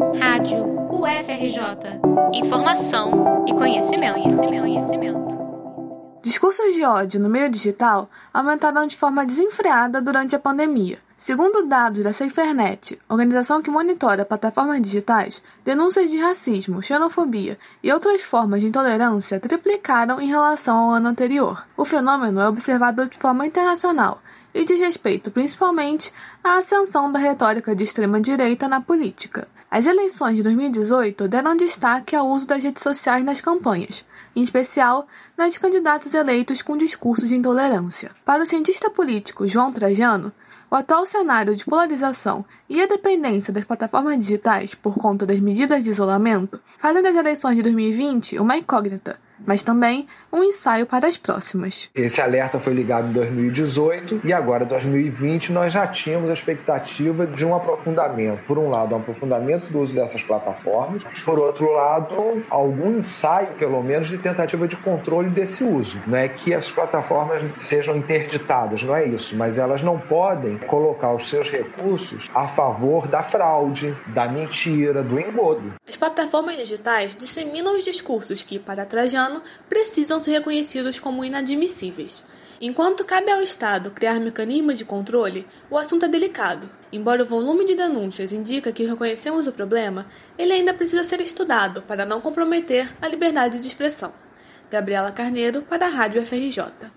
Rádio UFRJ. Informação e conhecimento, conhecimento, conhecimento. Discursos de ódio no meio digital aumentaram de forma desenfreada durante a pandemia. Segundo dados da SaferNet, organização que monitora plataformas digitais, denúncias de racismo, xenofobia e outras formas de intolerância triplicaram em relação ao ano anterior. O fenômeno é observado de forma internacional e diz respeito principalmente à ascensão da retórica de extrema-direita na política. As eleições de 2018 deram destaque ao uso das redes sociais nas campanhas, em especial nas candidatos eleitos com discursos de intolerância. Para o cientista político João Trajano, o atual cenário de polarização e a dependência das plataformas digitais por conta das medidas de isolamento fazem das eleições de 2020 uma incógnita mas também um ensaio para as próximas. Esse alerta foi ligado em 2018 e agora, em 2020, nós já tínhamos a expectativa de um aprofundamento. Por um lado, um aprofundamento do uso dessas plataformas, por outro lado, algum ensaio, pelo menos, de tentativa de controle desse uso. Não é que essas plataformas sejam interditadas, não é isso, mas elas não podem colocar os seus recursos a favor da fraude, da mentira, do engodo. As plataformas digitais disseminam os discursos que, para Trajano, precisam ser reconhecidos como inadmissíveis. Enquanto cabe ao Estado criar mecanismos de controle, o assunto é delicado. Embora o volume de denúncias indique que reconhecemos o problema, ele ainda precisa ser estudado para não comprometer a liberdade de expressão. Gabriela Carneiro, para a Rádio FRJ.